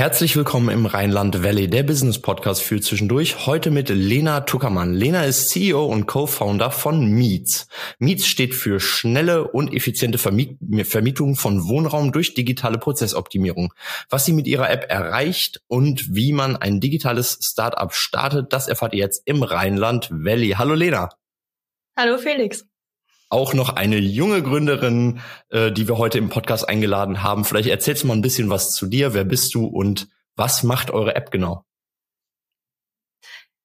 Herzlich willkommen im Rheinland Valley, der Business Podcast für zwischendurch. Heute mit Lena Tuckermann. Lena ist CEO und Co-Founder von Meets. Meets steht für schnelle und effiziente Vermiet Vermietung von Wohnraum durch digitale Prozessoptimierung. Was sie mit ihrer App erreicht und wie man ein digitales Startup startet, das erfahrt ihr jetzt im Rheinland Valley. Hallo Lena. Hallo Felix auch noch eine junge Gründerin, äh, die wir heute im Podcast eingeladen haben. Vielleicht erzählst du mal ein bisschen was zu dir. Wer bist du und was macht eure App genau?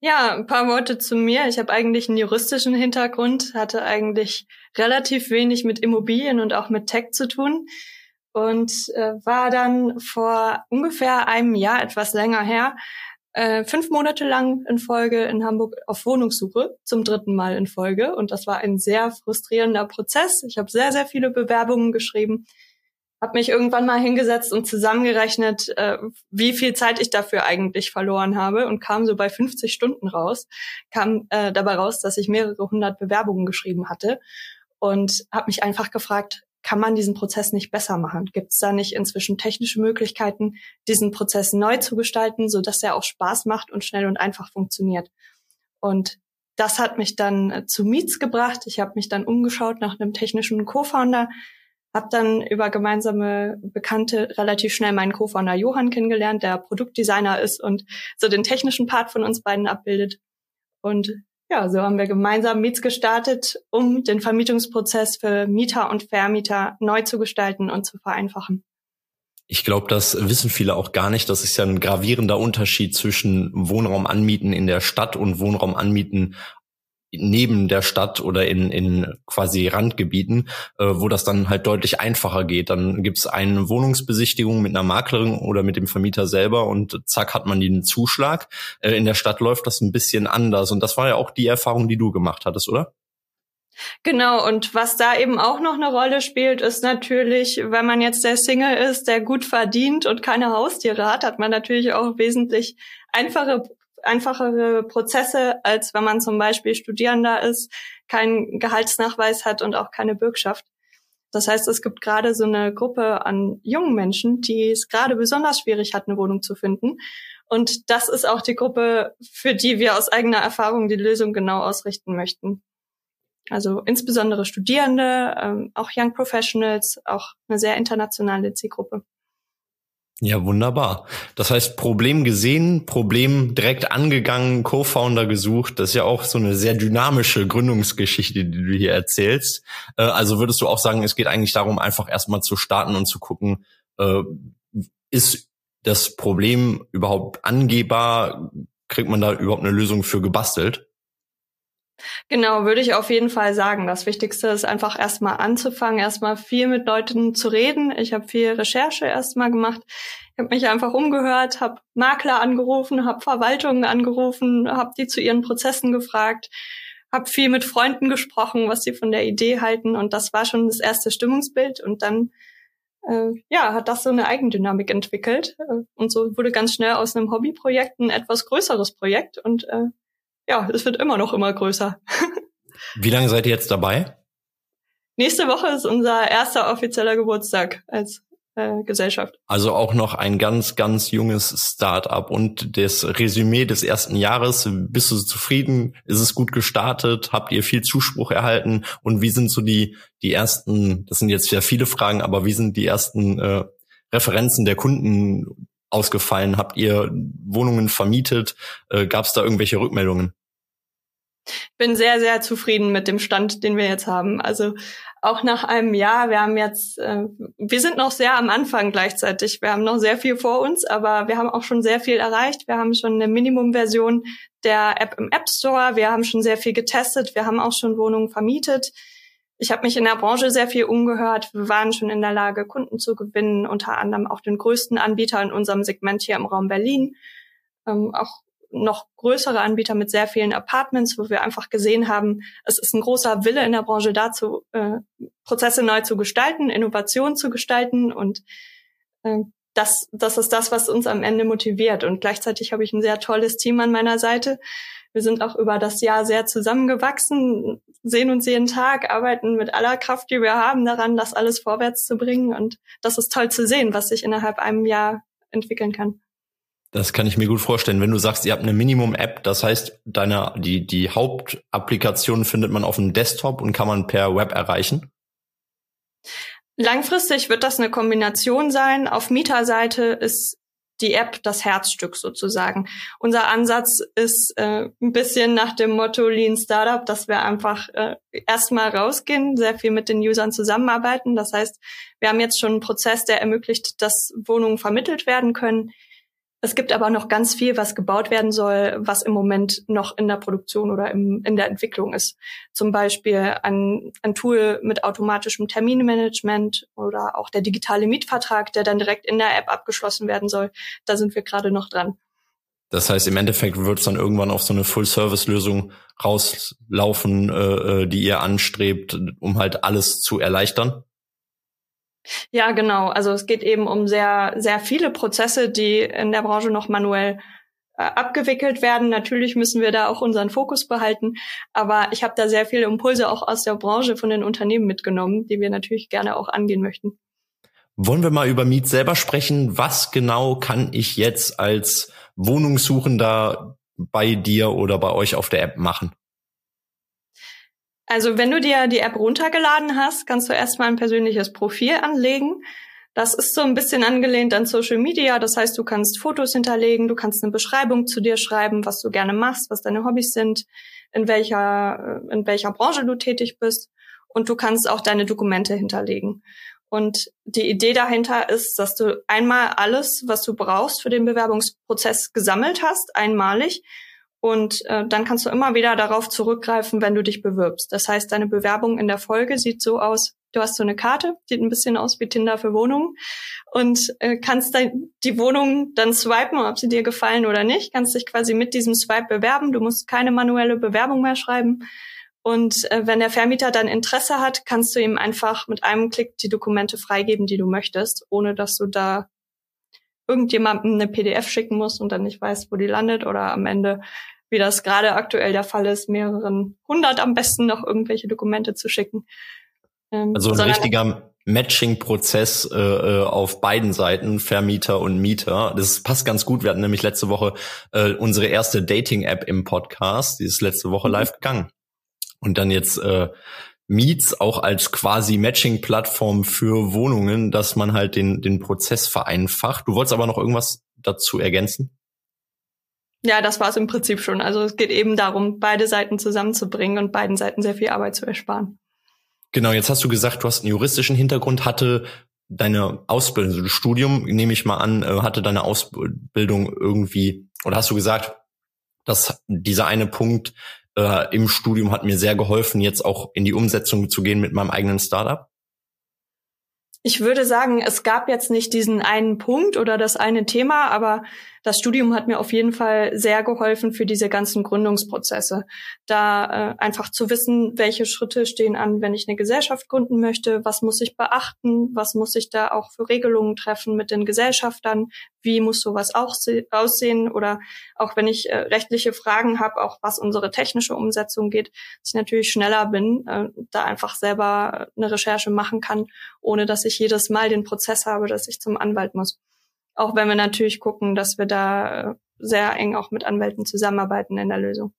Ja, ein paar Worte zu mir. Ich habe eigentlich einen juristischen Hintergrund, hatte eigentlich relativ wenig mit Immobilien und auch mit Tech zu tun und äh, war dann vor ungefähr einem Jahr, etwas länger her, äh, fünf Monate lang in Folge in Hamburg auf Wohnungssuche, zum dritten Mal in Folge. Und das war ein sehr frustrierender Prozess. Ich habe sehr, sehr viele Bewerbungen geschrieben, habe mich irgendwann mal hingesetzt und zusammengerechnet, äh, wie viel Zeit ich dafür eigentlich verloren habe und kam so bei 50 Stunden raus, kam äh, dabei raus, dass ich mehrere hundert Bewerbungen geschrieben hatte und habe mich einfach gefragt, kann man diesen Prozess nicht besser machen? Gibt es da nicht inzwischen technische Möglichkeiten, diesen Prozess neu zu gestalten, so dass er auch Spaß macht und schnell und einfach funktioniert? Und das hat mich dann äh, zu Meets gebracht. Ich habe mich dann umgeschaut nach einem technischen Co-Founder, habe dann über gemeinsame Bekannte relativ schnell meinen Co-Founder Johann kennengelernt, der Produktdesigner ist und so den technischen Part von uns beiden abbildet. Und ja, so haben wir gemeinsam Miets gestartet, um den Vermietungsprozess für Mieter und Vermieter neu zu gestalten und zu vereinfachen. Ich glaube, das wissen viele auch gar nicht. Das ist ja ein gravierender Unterschied zwischen Wohnraum anmieten in der Stadt und Wohnraum anmieten neben der Stadt oder in, in quasi Randgebieten, äh, wo das dann halt deutlich einfacher geht. Dann gibt's eine Wohnungsbesichtigung mit einer Maklerin oder mit dem Vermieter selber und zack hat man den Zuschlag. Äh, in der Stadt läuft das ein bisschen anders und das war ja auch die Erfahrung, die du gemacht hattest, oder? Genau, und was da eben auch noch eine Rolle spielt, ist natürlich, wenn man jetzt der Single ist, der gut verdient und keine Haustiere hat, hat man natürlich auch wesentlich einfache einfachere Prozesse, als wenn man zum Beispiel Studierender ist, keinen Gehaltsnachweis hat und auch keine Bürgschaft. Das heißt, es gibt gerade so eine Gruppe an jungen Menschen, die es gerade besonders schwierig hat, eine Wohnung zu finden. Und das ist auch die Gruppe, für die wir aus eigener Erfahrung die Lösung genau ausrichten möchten. Also insbesondere Studierende, ähm, auch Young Professionals, auch eine sehr internationale Zielgruppe. Ja, wunderbar. Das heißt, Problem gesehen, Problem direkt angegangen, Co-Founder gesucht. Das ist ja auch so eine sehr dynamische Gründungsgeschichte, die du hier erzählst. Äh, also würdest du auch sagen, es geht eigentlich darum, einfach erstmal zu starten und zu gucken, äh, ist das Problem überhaupt angehbar? Kriegt man da überhaupt eine Lösung für gebastelt? Genau, würde ich auf jeden Fall sagen. Das Wichtigste ist einfach erstmal anzufangen, erstmal viel mit Leuten zu reden. Ich habe viel Recherche erstmal gemacht. Ich habe mich einfach umgehört, habe Makler angerufen, habe Verwaltungen angerufen, habe die zu ihren Prozessen gefragt, habe viel mit Freunden gesprochen, was sie von der Idee halten und das war schon das erste Stimmungsbild und dann äh, ja, hat das so eine Eigendynamik entwickelt und so wurde ganz schnell aus einem Hobbyprojekt ein etwas größeres Projekt und äh, ja, es wird immer noch immer größer. Wie lange seid ihr jetzt dabei? Nächste Woche ist unser erster offizieller Geburtstag als äh, Gesellschaft. Also auch noch ein ganz, ganz junges Start-up und das Resümee des ersten Jahres. Bist du zufrieden? Ist es gut gestartet? Habt ihr viel Zuspruch erhalten? Und wie sind so die, die ersten, das sind jetzt sehr viele Fragen, aber wie sind die ersten äh, Referenzen der Kunden ausgefallen? Habt ihr Wohnungen vermietet? Äh, Gab es da irgendwelche Rückmeldungen? Bin sehr, sehr zufrieden mit dem Stand, den wir jetzt haben. Also auch nach einem Jahr, wir haben jetzt, äh, wir sind noch sehr am Anfang gleichzeitig. Wir haben noch sehr viel vor uns, aber wir haben auch schon sehr viel erreicht. Wir haben schon eine Minimumversion der App im App Store. Wir haben schon sehr viel getestet. Wir haben auch schon Wohnungen vermietet. Ich habe mich in der Branche sehr viel umgehört. Wir waren schon in der Lage, Kunden zu gewinnen, unter anderem auch den größten Anbieter in unserem Segment hier im Raum Berlin. Ähm, auch noch größere Anbieter mit sehr vielen Apartments, wo wir einfach gesehen haben, es ist ein großer Wille in der Branche dazu, äh, Prozesse neu zu gestalten, Innovation zu gestalten und äh, das, das ist das, was uns am Ende motiviert. Und gleichzeitig habe ich ein sehr tolles Team an meiner Seite. Wir sind auch über das Jahr sehr zusammengewachsen, sehen uns jeden Tag, arbeiten mit aller Kraft, die wir haben, daran, das alles vorwärts zu bringen. Und das ist toll zu sehen, was sich innerhalb einem Jahr entwickeln kann. Das kann ich mir gut vorstellen. Wenn du sagst, ihr habt eine Minimum-App, das heißt, deine, die, die Hauptapplikation findet man auf dem Desktop und kann man per Web erreichen? Langfristig wird das eine Kombination sein. Auf Mieterseite ist die App das Herzstück sozusagen. Unser Ansatz ist äh, ein bisschen nach dem Motto Lean Startup, dass wir einfach äh, erstmal rausgehen, sehr viel mit den Usern zusammenarbeiten. Das heißt, wir haben jetzt schon einen Prozess, der ermöglicht, dass Wohnungen vermittelt werden können. Es gibt aber noch ganz viel, was gebaut werden soll, was im Moment noch in der Produktion oder im, in der Entwicklung ist. Zum Beispiel ein, ein Tool mit automatischem Terminmanagement oder auch der digitale Mietvertrag, der dann direkt in der App abgeschlossen werden soll. Da sind wir gerade noch dran. Das heißt, im Endeffekt wird es dann irgendwann auf so eine Full-Service-Lösung rauslaufen, äh, äh die ihr anstrebt, um halt alles zu erleichtern? Ja, genau. Also es geht eben um sehr, sehr viele Prozesse, die in der Branche noch manuell äh, abgewickelt werden. Natürlich müssen wir da auch unseren Fokus behalten, aber ich habe da sehr viele Impulse auch aus der Branche von den Unternehmen mitgenommen, die wir natürlich gerne auch angehen möchten. Wollen wir mal über Miet selber sprechen? Was genau kann ich jetzt als Wohnungssuchender bei dir oder bei euch auf der App machen? Also wenn du dir die App runtergeladen hast, kannst du erstmal ein persönliches Profil anlegen. Das ist so ein bisschen angelehnt an Social Media. Das heißt, du kannst Fotos hinterlegen, du kannst eine Beschreibung zu dir schreiben, was du gerne machst, was deine Hobbys sind, in welcher, in welcher Branche du tätig bist. Und du kannst auch deine Dokumente hinterlegen. Und die Idee dahinter ist, dass du einmal alles, was du brauchst für den Bewerbungsprozess gesammelt hast, einmalig und äh, dann kannst du immer wieder darauf zurückgreifen, wenn du dich bewirbst. Das heißt, deine Bewerbung in der Folge sieht so aus, du hast so eine Karte, sieht ein bisschen aus wie Tinder für Wohnungen und äh, kannst dann die Wohnung dann swipen, ob sie dir gefallen oder nicht, kannst dich quasi mit diesem Swipe bewerben. Du musst keine manuelle Bewerbung mehr schreiben. Und äh, wenn der Vermieter dann Interesse hat, kannst du ihm einfach mit einem Klick die Dokumente freigeben, die du möchtest, ohne dass du da irgendjemandem eine PDF schicken musst und dann nicht weißt, wo die landet oder am Ende wie das gerade aktuell der Fall ist, mehreren hundert am besten noch irgendwelche Dokumente zu schicken. Ähm, also ein richtiger Matching-Prozess äh, äh, auf beiden Seiten, Vermieter und Mieter. Das passt ganz gut. Wir hatten nämlich letzte Woche äh, unsere erste Dating-App im Podcast. Die ist letzte Woche mhm. live gegangen. Und dann jetzt äh, Meets auch als quasi Matching-Plattform für Wohnungen, dass man halt den, den Prozess vereinfacht. Du wolltest aber noch irgendwas dazu ergänzen? Ja, das war es im Prinzip schon. Also es geht eben darum, beide Seiten zusammenzubringen und beiden Seiten sehr viel Arbeit zu ersparen. Genau, jetzt hast du gesagt, du hast einen juristischen Hintergrund, hatte deine Ausbildung, also das Studium, nehme ich mal an, äh, hatte deine Ausbildung irgendwie, oder hast du gesagt, dass dieser eine Punkt äh, im Studium hat mir sehr geholfen, jetzt auch in die Umsetzung zu gehen mit meinem eigenen Startup? Ich würde sagen, es gab jetzt nicht diesen einen Punkt oder das eine Thema, aber das Studium hat mir auf jeden Fall sehr geholfen für diese ganzen Gründungsprozesse. Da äh, einfach zu wissen, welche Schritte stehen an, wenn ich eine Gesellschaft gründen möchte, was muss ich beachten, was muss ich da auch für Regelungen treffen mit den Gesellschaftern, wie muss sowas auch aussehen oder auch wenn ich äh, rechtliche Fragen habe, auch was unsere technische Umsetzung geht, dass ich natürlich schneller bin, äh, da einfach selber eine Recherche machen kann, ohne dass ich jedes Mal den Prozess habe, dass ich zum Anwalt muss. Auch wenn wir natürlich gucken, dass wir da äh, sehr eng auch mit Anwälten zusammenarbeiten in der Lösung.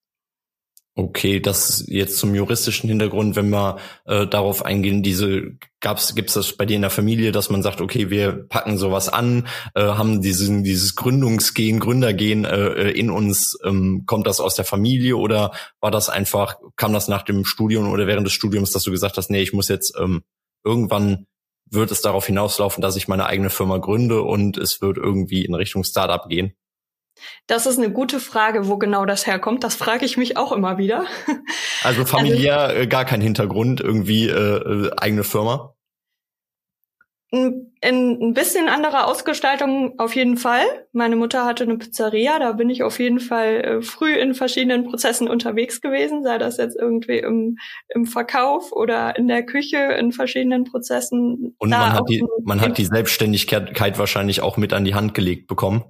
Okay, das jetzt zum juristischen Hintergrund, wenn wir äh, darauf eingehen, diese gab's gibt's das bei dir in der Familie, dass man sagt, okay, wir packen sowas an, äh, haben diesen dieses Gründungsgehen, Gründergehen äh, äh, in uns, ähm, kommt das aus der Familie oder war das einfach, kam das nach dem Studium oder während des Studiums, dass du gesagt hast, nee, ich muss jetzt ähm, irgendwann wird es darauf hinauslaufen, dass ich meine eigene Firma gründe und es wird irgendwie in Richtung Startup gehen? Das ist eine gute Frage, wo genau das herkommt. Das frage ich mich auch immer wieder. Also familiär also, gar kein Hintergrund, irgendwie äh, äh, eigene Firma? In ein bisschen anderer Ausgestaltung auf jeden Fall. Meine Mutter hatte eine Pizzeria, da bin ich auf jeden Fall äh, früh in verschiedenen Prozessen unterwegs gewesen, sei das jetzt irgendwie im, im Verkauf oder in der Küche in verschiedenen Prozessen. Und man hat, die, man hat die Selbstständigkeit wahrscheinlich auch mit an die Hand gelegt bekommen.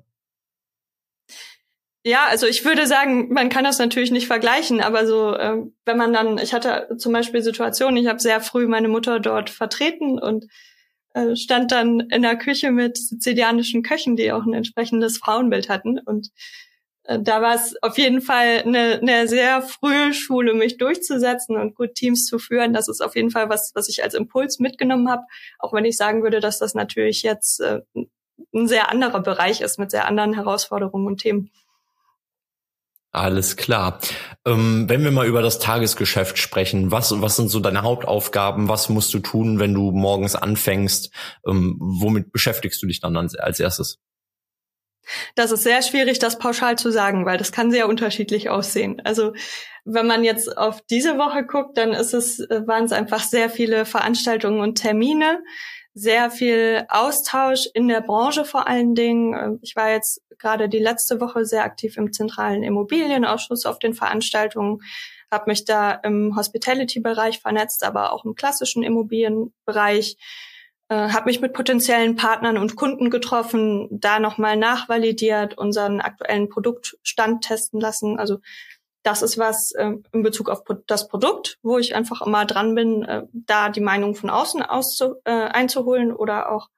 Ja, also ich würde sagen, man kann das natürlich nicht vergleichen, aber so, äh, wenn man dann, ich hatte zum Beispiel Situationen, ich habe sehr früh meine Mutter dort vertreten und äh, stand dann in der Küche mit sizilianischen Köchen, die auch ein entsprechendes Frauenbild hatten. Und äh, da war es auf jeden Fall eine, eine sehr frühe Schule, mich durchzusetzen und gut Teams zu führen. Das ist auf jeden Fall was, was ich als Impuls mitgenommen habe, auch wenn ich sagen würde, dass das natürlich jetzt äh, ein sehr anderer Bereich ist mit sehr anderen Herausforderungen und Themen. Alles klar. Ähm, wenn wir mal über das Tagesgeschäft sprechen, was, was sind so deine Hauptaufgaben? Was musst du tun, wenn du morgens anfängst? Ähm, womit beschäftigst du dich dann als erstes? Das ist sehr schwierig, das pauschal zu sagen, weil das kann sehr unterschiedlich aussehen. Also wenn man jetzt auf diese Woche guckt, dann ist es, äh, waren es einfach sehr viele Veranstaltungen und Termine, sehr viel Austausch in der Branche vor allen Dingen. Äh, ich war jetzt gerade die letzte Woche sehr aktiv im zentralen Immobilienausschuss auf den Veranstaltungen, habe mich da im Hospitality-Bereich vernetzt, aber auch im klassischen Immobilienbereich, äh, habe mich mit potenziellen Partnern und Kunden getroffen, da nochmal nachvalidiert, unseren aktuellen Produktstand testen lassen. Also das ist was äh, in Bezug auf das Produkt, wo ich einfach immer dran bin, äh, da die Meinung von außen auszu äh, einzuholen oder auch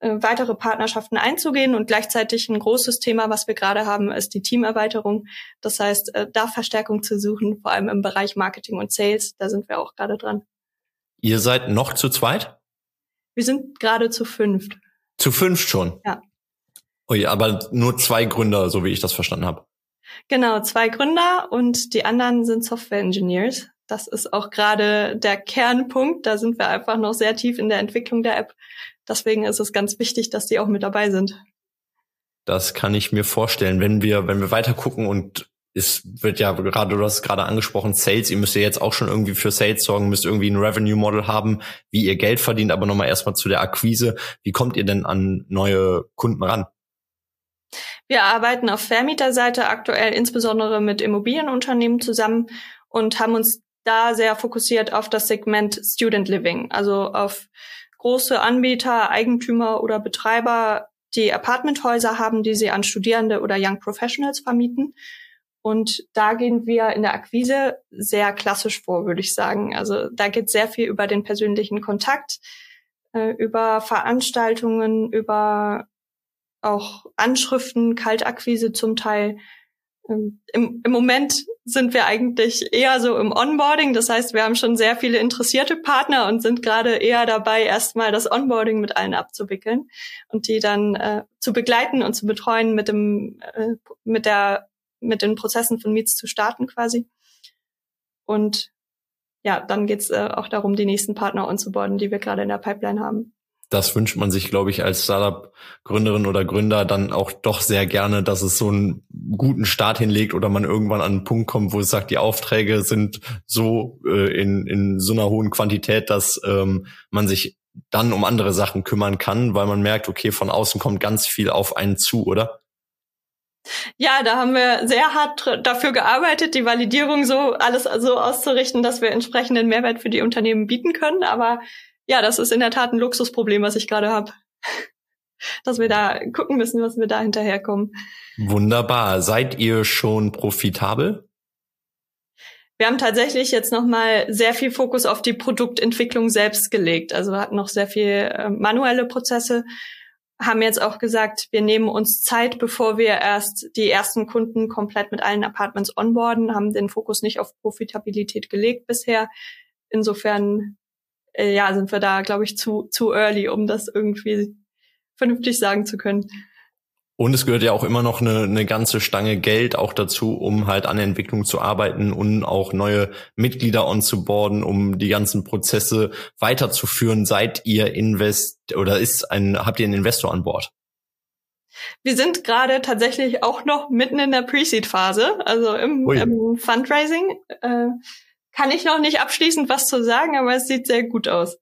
äh, weitere Partnerschaften einzugehen. Und gleichzeitig ein großes Thema, was wir gerade haben, ist die Teamerweiterung. Das heißt, äh, da Verstärkung zu suchen, vor allem im Bereich Marketing und Sales. Da sind wir auch gerade dran. Ihr seid noch zu zweit? Wir sind gerade zu fünft. Zu fünft schon? Ja. Ui, aber nur zwei Gründer, so wie ich das verstanden habe. Genau, zwei Gründer und die anderen sind Software Engineers. Das ist auch gerade der Kernpunkt. Da sind wir einfach noch sehr tief in der Entwicklung der App. Deswegen ist es ganz wichtig, dass die auch mit dabei sind. Das kann ich mir vorstellen. Wenn wir, wenn wir weiter gucken und es wird ja gerade, du hast es gerade angesprochen, Sales, ihr müsst ja jetzt auch schon irgendwie für Sales sorgen, müsst irgendwie ein Revenue Model haben, wie ihr Geld verdient, aber nochmal erstmal zu der Akquise. Wie kommt ihr denn an neue Kunden ran? Wir arbeiten auf Vermieterseite aktuell insbesondere mit Immobilienunternehmen zusammen und haben uns da sehr fokussiert auf das Segment Student Living, also auf große Anbieter, Eigentümer oder Betreiber, die Apartmenthäuser haben, die sie an Studierende oder Young Professionals vermieten. Und da gehen wir in der Akquise sehr klassisch vor, würde ich sagen. Also da geht sehr viel über den persönlichen Kontakt, äh, über Veranstaltungen, über auch Anschriften, Kaltakquise zum Teil. Ähm, Im, Im Moment sind wir eigentlich eher so im Onboarding. Das heißt, wir haben schon sehr viele interessierte Partner und sind gerade eher dabei, erstmal das Onboarding mit allen abzuwickeln und die dann äh, zu begleiten und zu betreuen mit dem, äh, mit der, mit den Prozessen von Meets zu starten quasi. Und ja, dann geht's äh, auch darum, die nächsten Partner onzuboarden, die wir gerade in der Pipeline haben das wünscht man sich, glaube ich, als Startup-Gründerin oder Gründer dann auch doch sehr gerne, dass es so einen guten Start hinlegt oder man irgendwann an einen Punkt kommt, wo es sagt, die Aufträge sind so äh, in, in so einer hohen Quantität, dass ähm, man sich dann um andere Sachen kümmern kann, weil man merkt, okay, von außen kommt ganz viel auf einen zu, oder? Ja, da haben wir sehr hart dafür gearbeitet, die Validierung so alles so auszurichten, dass wir entsprechenden Mehrwert für die Unternehmen bieten können. Aber ja, das ist in der Tat ein Luxusproblem, was ich gerade habe. Dass wir da gucken müssen, was wir da hinterherkommen. Wunderbar. Seid ihr schon profitabel? Wir haben tatsächlich jetzt nochmal sehr viel Fokus auf die Produktentwicklung selbst gelegt. Also wir hatten noch sehr viel äh, manuelle Prozesse, haben jetzt auch gesagt, wir nehmen uns Zeit, bevor wir erst die ersten Kunden komplett mit allen Apartments onboarden, haben den Fokus nicht auf Profitabilität gelegt bisher. Insofern äh, ja, sind wir da, glaube ich, zu, zu early, um das irgendwie vernünftig sagen zu können. Und es gehört ja auch immer noch eine, eine ganze Stange Geld auch dazu, um halt an der Entwicklung zu arbeiten und auch neue Mitglieder onzuboarden, um die ganzen Prozesse weiterzuführen. Seid ihr Invest oder ist ein, habt ihr einen Investor an Bord? Wir sind gerade tatsächlich auch noch mitten in der Pre-Seed-Phase, also im, im Fundraising. Äh, kann ich noch nicht abschließend was zu sagen, aber es sieht sehr gut aus.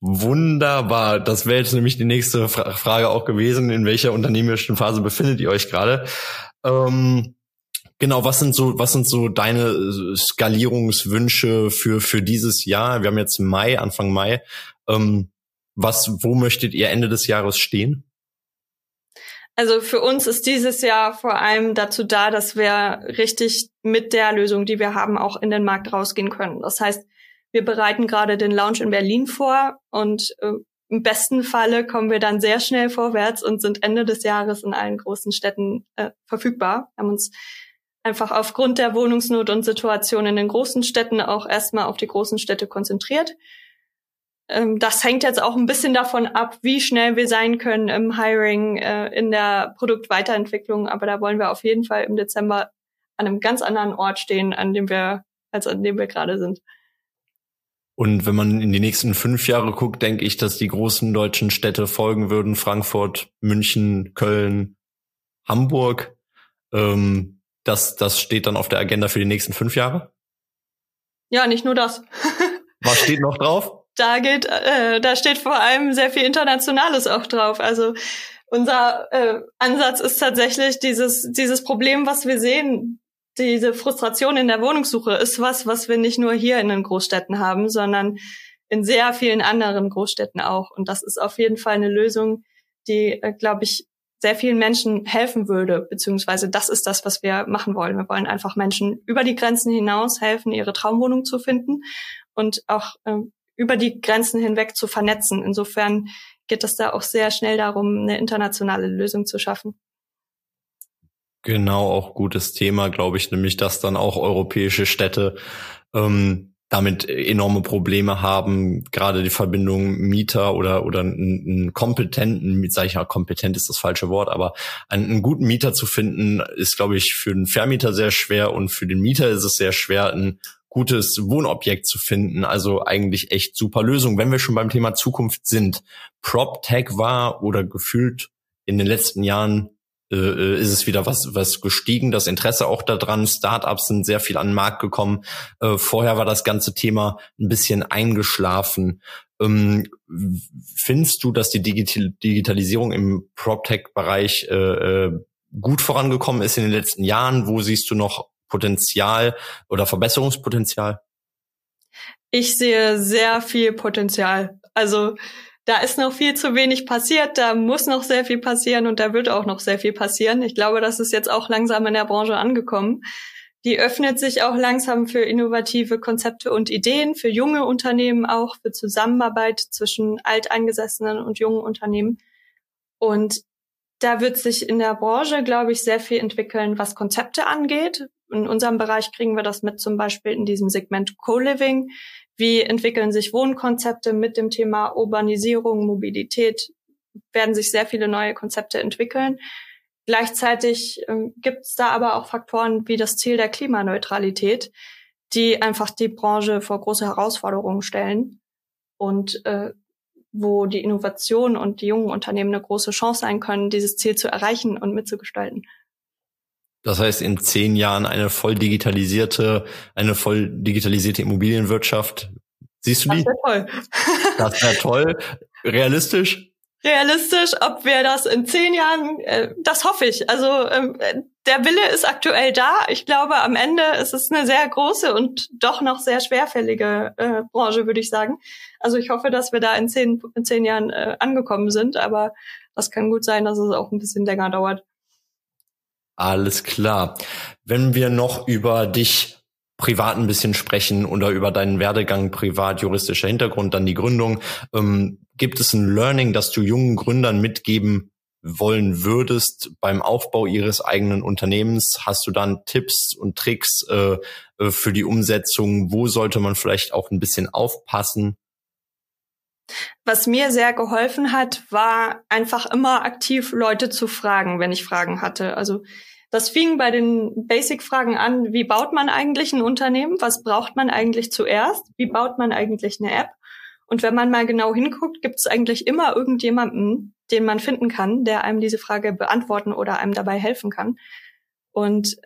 Wunderbar. Das wäre jetzt nämlich die nächste Fra Frage auch gewesen. In welcher unternehmerischen Phase befindet ihr euch gerade? Ähm, genau, was sind so, was sind so deine äh, Skalierungswünsche für, für dieses Jahr? Wir haben jetzt Mai, Anfang Mai. Ähm, was, wo möchtet ihr Ende des Jahres stehen? Also für uns ist dieses Jahr vor allem dazu da, dass wir richtig mit der Lösung, die wir haben, auch in den Markt rausgehen können. Das heißt, wir bereiten gerade den Launch in Berlin vor und äh, im besten Falle kommen wir dann sehr schnell vorwärts und sind Ende des Jahres in allen großen Städten äh, verfügbar. Wir haben uns einfach aufgrund der Wohnungsnot und Situation in den großen Städten auch erstmal auf die großen Städte konzentriert. Ähm, das hängt jetzt auch ein bisschen davon ab, wie schnell wir sein können im Hiring, äh, in der Produktweiterentwicklung. Aber da wollen wir auf jeden Fall im Dezember an einem ganz anderen Ort stehen, an dem wir, als an dem wir gerade sind. Und wenn man in die nächsten fünf Jahre guckt, denke ich, dass die großen deutschen Städte folgen würden. Frankfurt, München, Köln, Hamburg. Ähm, das, das steht dann auf der Agenda für die nächsten fünf Jahre? Ja, nicht nur das. Was steht noch drauf? Da geht, äh, da steht vor allem sehr viel Internationales auch drauf. Also unser äh, Ansatz ist tatsächlich dieses, dieses Problem, was wir sehen, diese Frustration in der Wohnungssuche ist was, was wir nicht nur hier in den Großstädten haben, sondern in sehr vielen anderen Großstädten auch. Und das ist auf jeden Fall eine Lösung, die, äh, glaube ich, sehr vielen Menschen helfen würde, beziehungsweise das ist das, was wir machen wollen. Wir wollen einfach Menschen über die Grenzen hinaus helfen, ihre Traumwohnung zu finden und auch äh, über die Grenzen hinweg zu vernetzen. Insofern geht es da auch sehr schnell darum, eine internationale Lösung zu schaffen. Genau, auch gutes Thema, glaube ich, nämlich, dass dann auch europäische Städte ähm, damit enorme Probleme haben, gerade die Verbindung Mieter oder oder einen, einen kompetenten, sage ich mal, kompetent ist das falsche Wort, aber einen, einen, guten Mieter zu finden, ist, glaube ich, für den Vermieter sehr schwer und für den Mieter ist es sehr schwer, ein gutes Wohnobjekt zu finden. Also eigentlich echt super Lösung. Wenn wir schon beim Thema Zukunft sind, PropTech war oder gefühlt in den letzten Jahren äh, äh, ist es wieder was, was gestiegen, das Interesse auch daran. Startups sind sehr viel an den Markt gekommen. Äh, vorher war das ganze Thema ein bisschen eingeschlafen. Ähm, findest du, dass die Digital Digitalisierung im PropTech-Bereich äh, äh, gut vorangekommen ist in den letzten Jahren? Wo siehst du noch Potenzial oder Verbesserungspotenzial? Ich sehe sehr viel Potenzial. Also da ist noch viel zu wenig passiert, da muss noch sehr viel passieren und da wird auch noch sehr viel passieren. Ich glaube, das ist jetzt auch langsam in der Branche angekommen. Die öffnet sich auch langsam für innovative Konzepte und Ideen, für junge Unternehmen auch, für Zusammenarbeit zwischen alteingesessenen und jungen Unternehmen. Und da wird sich in der Branche, glaube ich, sehr viel entwickeln, was Konzepte angeht. In unserem Bereich kriegen wir das mit zum Beispiel in diesem Segment Co-Living. Wie entwickeln sich Wohnkonzepte mit dem Thema Urbanisierung, Mobilität? Werden sich sehr viele neue Konzepte entwickeln. Gleichzeitig äh, gibt es da aber auch Faktoren wie das Ziel der Klimaneutralität, die einfach die Branche vor große Herausforderungen stellen und äh, wo die Innovation und die jungen Unternehmen eine große Chance sein können, dieses Ziel zu erreichen und mitzugestalten. Das heißt, in zehn Jahren eine voll digitalisierte, eine voll digitalisierte Immobilienwirtschaft. Siehst du die? Das wäre toll. das wäre toll. Realistisch? Realistisch, ob wir das in zehn Jahren, äh, das hoffe ich. Also ähm, der Wille ist aktuell da. Ich glaube, am Ende ist es eine sehr große und doch noch sehr schwerfällige äh, Branche, würde ich sagen. Also ich hoffe, dass wir da in zehn, in zehn Jahren äh, angekommen sind, aber das kann gut sein, dass es auch ein bisschen länger dauert. Alles klar. Wenn wir noch über dich privat ein bisschen sprechen oder über deinen Werdegang privat, juristischer Hintergrund, dann die Gründung. Ähm, gibt es ein Learning, das du jungen Gründern mitgeben wollen würdest beim Aufbau ihres eigenen Unternehmens? Hast du dann Tipps und Tricks äh, äh für die Umsetzung? Wo sollte man vielleicht auch ein bisschen aufpassen? Was mir sehr geholfen hat, war einfach immer aktiv Leute zu fragen, wenn ich Fragen hatte. Also das fing bei den Basic-Fragen an, wie baut man eigentlich ein Unternehmen? Was braucht man eigentlich zuerst? Wie baut man eigentlich eine App? Und wenn man mal genau hinguckt, gibt es eigentlich immer irgendjemanden, den man finden kann, der einem diese Frage beantworten oder einem dabei helfen kann. Und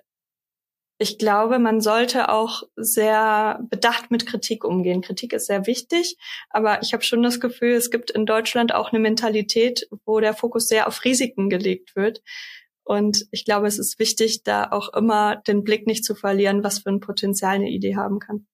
ich glaube, man sollte auch sehr bedacht mit Kritik umgehen. Kritik ist sehr wichtig, aber ich habe schon das Gefühl, es gibt in Deutschland auch eine Mentalität, wo der Fokus sehr auf Risiken gelegt wird. Und ich glaube, es ist wichtig, da auch immer den Blick nicht zu verlieren, was für ein Potenzial eine Idee haben kann.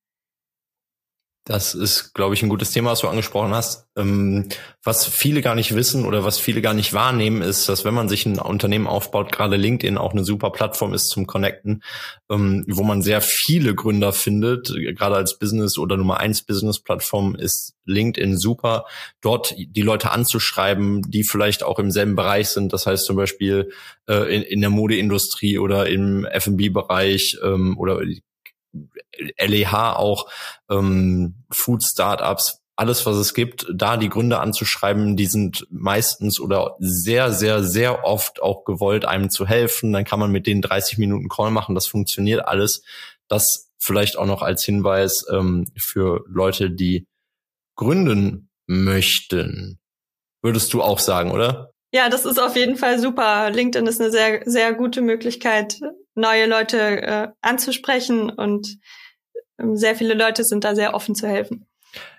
Das ist, glaube ich, ein gutes Thema, was du angesprochen hast. Ähm, was viele gar nicht wissen oder was viele gar nicht wahrnehmen, ist, dass wenn man sich ein Unternehmen aufbaut, gerade LinkedIn auch eine super Plattform ist zum Connecten, ähm, wo man sehr viele Gründer findet. Gerade als Business oder Nummer eins Business Plattform ist LinkedIn super. Dort die Leute anzuschreiben, die vielleicht auch im selben Bereich sind. Das heißt zum Beispiel äh, in, der Modeindustrie oder im F&B-Bereich ähm, oder LEH auch, ähm, Food Startups, alles, was es gibt, da die Gründe anzuschreiben, die sind meistens oder sehr, sehr, sehr oft auch gewollt, einem zu helfen. Dann kann man mit denen 30 Minuten Call machen. Das funktioniert alles. Das vielleicht auch noch als Hinweis ähm, für Leute, die gründen möchten. Würdest du auch sagen, oder? Ja, das ist auf jeden Fall super. LinkedIn ist eine sehr, sehr gute Möglichkeit, neue Leute äh, anzusprechen und ähm, sehr viele Leute sind da sehr offen zu helfen.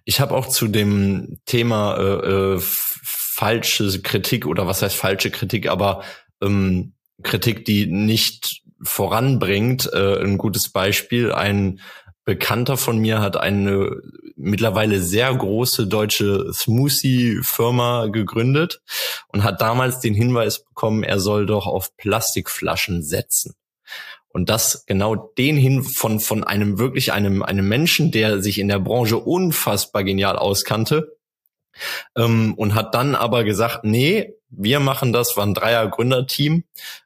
Ich habe auch zu dem Thema äh, äh, falsche Kritik oder was heißt falsche Kritik, aber ähm, Kritik, die nicht voranbringt, äh, ein gutes Beispiel. Ein Bekannter von mir hat eine mittlerweile sehr große deutsche Smoothie-Firma gegründet und hat damals den Hinweis bekommen, er soll doch auf Plastikflaschen setzen. Und das genau den hin von, von einem wirklich einem, einem Menschen, der sich in der Branche unfassbar genial auskannte, ähm, und hat dann aber gesagt, nee, wir machen das, war ein Dreier-Gründerteam,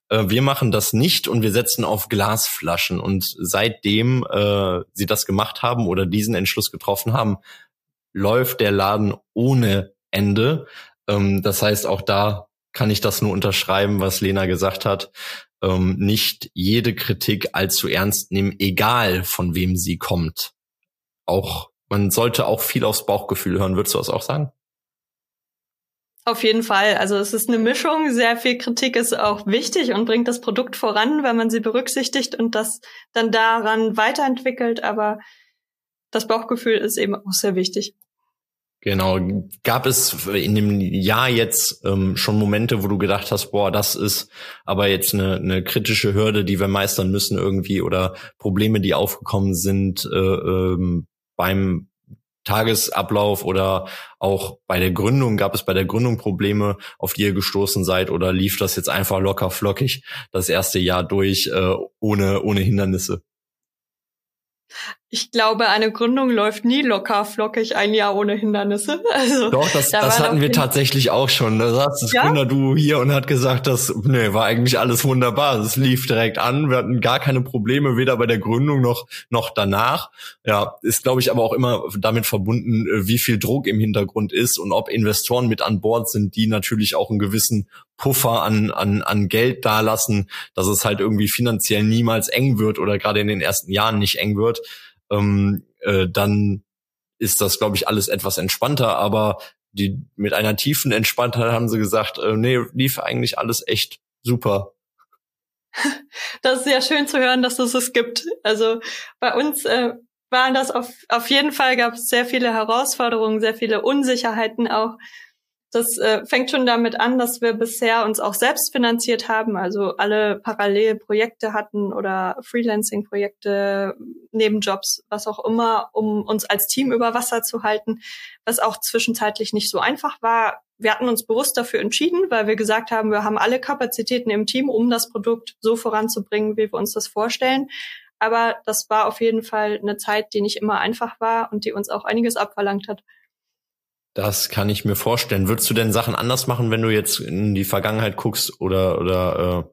äh, wir machen das nicht und wir setzen auf Glasflaschen. Und seitdem äh, sie das gemacht haben oder diesen Entschluss getroffen haben, läuft der Laden ohne Ende. Ähm, das heißt, auch da kann ich das nur unterschreiben, was Lena gesagt hat ähm, nicht jede Kritik allzu ernst nehmen, egal von wem sie kommt. Auch man sollte auch viel aufs Bauchgefühl hören. Würdest du das auch sagen? Auf jeden Fall. Also es ist eine Mischung. Sehr viel Kritik ist auch wichtig und bringt das Produkt voran, wenn man sie berücksichtigt und das dann daran weiterentwickelt. Aber das Bauchgefühl ist eben auch sehr wichtig. Genau. Gab es in dem Jahr jetzt ähm, schon Momente, wo du gedacht hast, boah, das ist aber jetzt eine, eine kritische Hürde, die wir meistern müssen irgendwie oder Probleme, die aufgekommen sind äh, ähm, beim Tagesablauf oder auch bei der Gründung? Gab es bei der Gründung Probleme, auf die ihr gestoßen seid oder lief das jetzt einfach locker flockig das erste Jahr durch äh, ohne, ohne Hindernisse? Ich glaube, eine Gründung läuft nie locker flockig ein Jahr ohne Hindernisse. Also, Doch, das, da das hatten wir tatsächlich auch schon. Da saß das ja? Gründerduo hier und hat gesagt, dass, nee, war eigentlich alles wunderbar. Es lief direkt an. Wir hatten gar keine Probleme, weder bei der Gründung noch, noch danach. Ja, ist, glaube ich, aber auch immer damit verbunden, äh, wie viel Druck im Hintergrund ist und ob Investoren mit an Bord sind, die natürlich auch einen gewissen Puffer an, an, an Geld dalassen, dass es halt irgendwie finanziell niemals eng wird oder gerade in den ersten Jahren nicht eng wird ähm, äh, dann ist das, glaube ich, alles etwas entspannter. Aber die mit einer tiefen Entspanntheit haben sie gesagt, äh, nee, lief eigentlich alles echt super. Das ist ja schön zu hören, dass es es gibt. Also bei uns äh, waren das auf, auf jeden Fall gab es sehr viele Herausforderungen, sehr viele Unsicherheiten auch. Das äh, fängt schon damit an, dass wir bisher uns auch selbst finanziert haben, also alle parallel Projekte hatten oder Freelancing-Projekte, Nebenjobs, was auch immer, um uns als Team über Wasser zu halten, was auch zwischenzeitlich nicht so einfach war. Wir hatten uns bewusst dafür entschieden, weil wir gesagt haben, wir haben alle Kapazitäten im Team, um das Produkt so voranzubringen, wie wir uns das vorstellen. Aber das war auf jeden Fall eine Zeit, die nicht immer einfach war und die uns auch einiges abverlangt hat. Das kann ich mir vorstellen. Würdest du denn Sachen anders machen, wenn du jetzt in die Vergangenheit guckst oder oder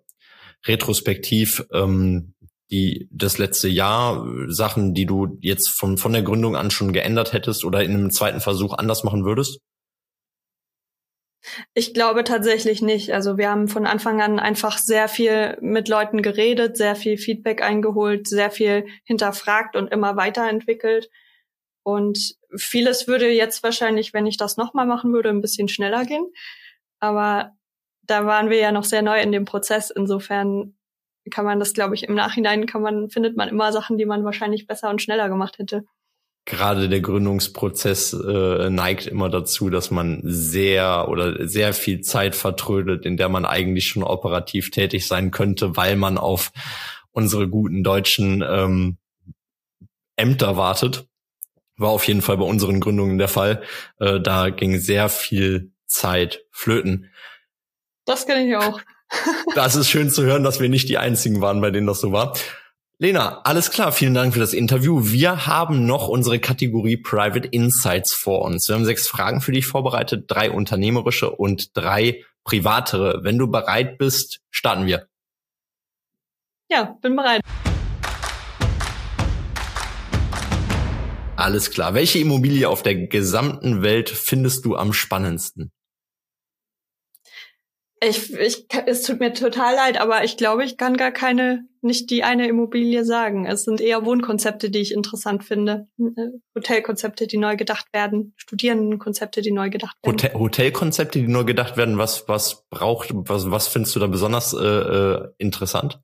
äh, retrospektiv ähm, die das letzte Jahr Sachen, die du jetzt von von der Gründung an schon geändert hättest oder in einem zweiten Versuch anders machen würdest? Ich glaube tatsächlich nicht. Also wir haben von Anfang an einfach sehr viel mit Leuten geredet, sehr viel Feedback eingeholt, sehr viel hinterfragt und immer weiterentwickelt. Und vieles würde jetzt wahrscheinlich, wenn ich das nochmal machen würde, ein bisschen schneller gehen. Aber da waren wir ja noch sehr neu in dem Prozess. Insofern kann man das, glaube ich, im Nachhinein kann man, findet man immer Sachen, die man wahrscheinlich besser und schneller gemacht hätte. Gerade der Gründungsprozess äh, neigt immer dazu, dass man sehr oder sehr viel Zeit vertrödelt, in der man eigentlich schon operativ tätig sein könnte, weil man auf unsere guten deutschen ähm, Ämter wartet. War auf jeden Fall bei unseren Gründungen der Fall. Äh, da ging sehr viel Zeit flöten. Das kenne ich auch. das ist schön zu hören, dass wir nicht die einzigen waren, bei denen das so war. Lena, alles klar, vielen Dank für das Interview. Wir haben noch unsere Kategorie Private Insights vor uns. Wir haben sechs Fragen für dich vorbereitet, drei unternehmerische und drei privatere. Wenn du bereit bist, starten wir. Ja, bin bereit. Alles klar. Welche Immobilie auf der gesamten Welt findest du am spannendsten? Ich, ich, es tut mir total leid, aber ich glaube, ich kann gar keine, nicht die eine Immobilie sagen. Es sind eher Wohnkonzepte, die ich interessant finde. Äh, Hotelkonzepte, die neu gedacht werden, Studierendenkonzepte, die neu gedacht werden. Hotel, Hotelkonzepte, die neu gedacht werden. Was, was braucht, was, was findest du da besonders äh, äh interessant?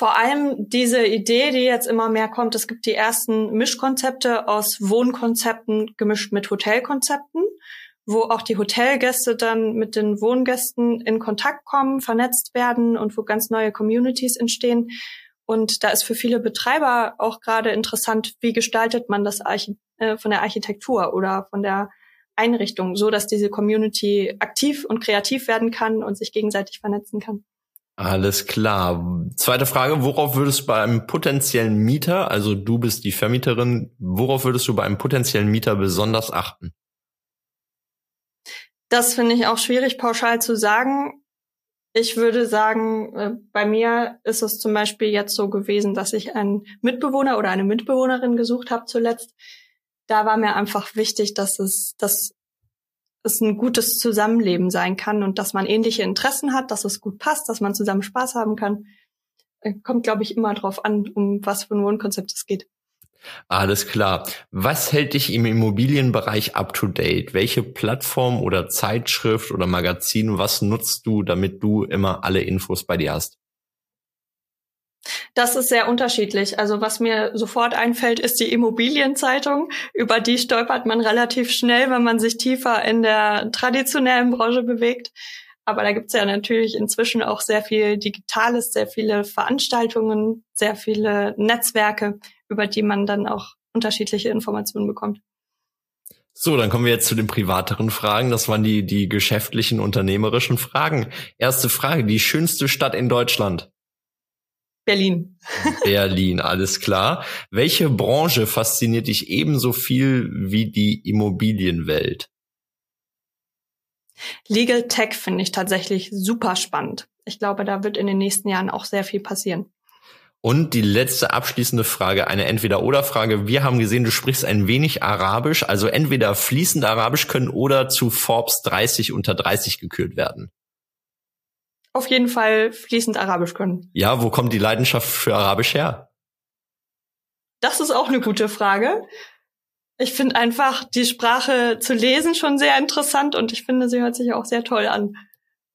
Vor allem diese Idee, die jetzt immer mehr kommt, es gibt die ersten Mischkonzepte aus Wohnkonzepten gemischt mit Hotelkonzepten wo auch die Hotelgäste dann mit den Wohngästen in Kontakt kommen, vernetzt werden und wo ganz neue Communities entstehen. Und da ist für viele Betreiber auch gerade interessant, wie gestaltet man das Archi äh, von der Architektur oder von der Einrichtung, so dass diese Community aktiv und kreativ werden kann und sich gegenseitig vernetzen kann. Alles klar. Zweite Frage, worauf würdest du bei einem potenziellen Mieter, also du bist die Vermieterin, worauf würdest du bei einem potenziellen Mieter besonders achten? Das finde ich auch schwierig pauschal zu sagen. Ich würde sagen, äh, bei mir ist es zum Beispiel jetzt so gewesen, dass ich einen Mitbewohner oder eine Mitbewohnerin gesucht habe zuletzt. Da war mir einfach wichtig, dass es, dass es ein gutes Zusammenleben sein kann und dass man ähnliche Interessen hat, dass es gut passt, dass man zusammen Spaß haben kann. Äh, kommt, glaube ich, immer drauf an, um was für ein Wohnkonzept es geht. Alles klar. Was hält dich im Immobilienbereich up to date? Welche Plattform oder Zeitschrift oder Magazin, was nutzt du, damit du immer alle Infos bei dir hast? Das ist sehr unterschiedlich. Also was mir sofort einfällt, ist die Immobilienzeitung. Über die stolpert man relativ schnell, wenn man sich tiefer in der traditionellen Branche bewegt. Aber da gibt's ja natürlich inzwischen auch sehr viel Digitales, sehr viele Veranstaltungen, sehr viele Netzwerke, über die man dann auch unterschiedliche Informationen bekommt. So, dann kommen wir jetzt zu den privateren Fragen. Das waren die, die geschäftlichen, unternehmerischen Fragen. Erste Frage, die schönste Stadt in Deutschland? Berlin. Berlin, alles klar. Welche Branche fasziniert dich ebenso viel wie die Immobilienwelt? Legal Tech finde ich tatsächlich super spannend. Ich glaube, da wird in den nächsten Jahren auch sehr viel passieren. Und die letzte abschließende Frage, eine Entweder-Oder-Frage. Wir haben gesehen, du sprichst ein wenig Arabisch, also entweder fließend Arabisch können oder zu Forbes 30 unter 30 gekürt werden. Auf jeden Fall fließend Arabisch können. Ja, wo kommt die Leidenschaft für Arabisch her? Das ist auch eine gute Frage. Ich finde einfach die Sprache zu lesen schon sehr interessant und ich finde, sie hört sich auch sehr toll an.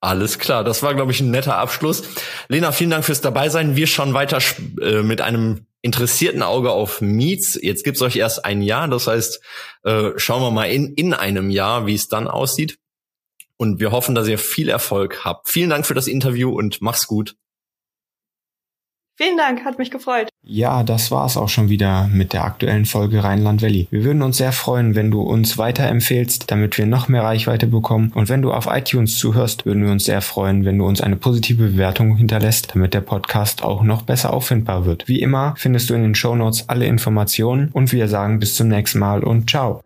Alles klar, das war, glaube ich, ein netter Abschluss. Lena, vielen Dank fürs Dabeisein. Wir schauen weiter äh, mit einem interessierten Auge auf Meets. Jetzt gibt's euch erst ein Jahr, das heißt, äh, schauen wir mal in, in einem Jahr, wie es dann aussieht. Und wir hoffen, dass ihr viel Erfolg habt. Vielen Dank für das Interview und mach's gut. Vielen Dank, hat mich gefreut. Ja, das war's auch schon wieder mit der aktuellen Folge Rheinland Valley. Wir würden uns sehr freuen, wenn du uns weiterempfehlst, damit wir noch mehr Reichweite bekommen. Und wenn du auf iTunes zuhörst, würden wir uns sehr freuen, wenn du uns eine positive Bewertung hinterlässt, damit der Podcast auch noch besser auffindbar wird. Wie immer findest du in den Show Notes alle Informationen und wir sagen bis zum nächsten Mal und ciao.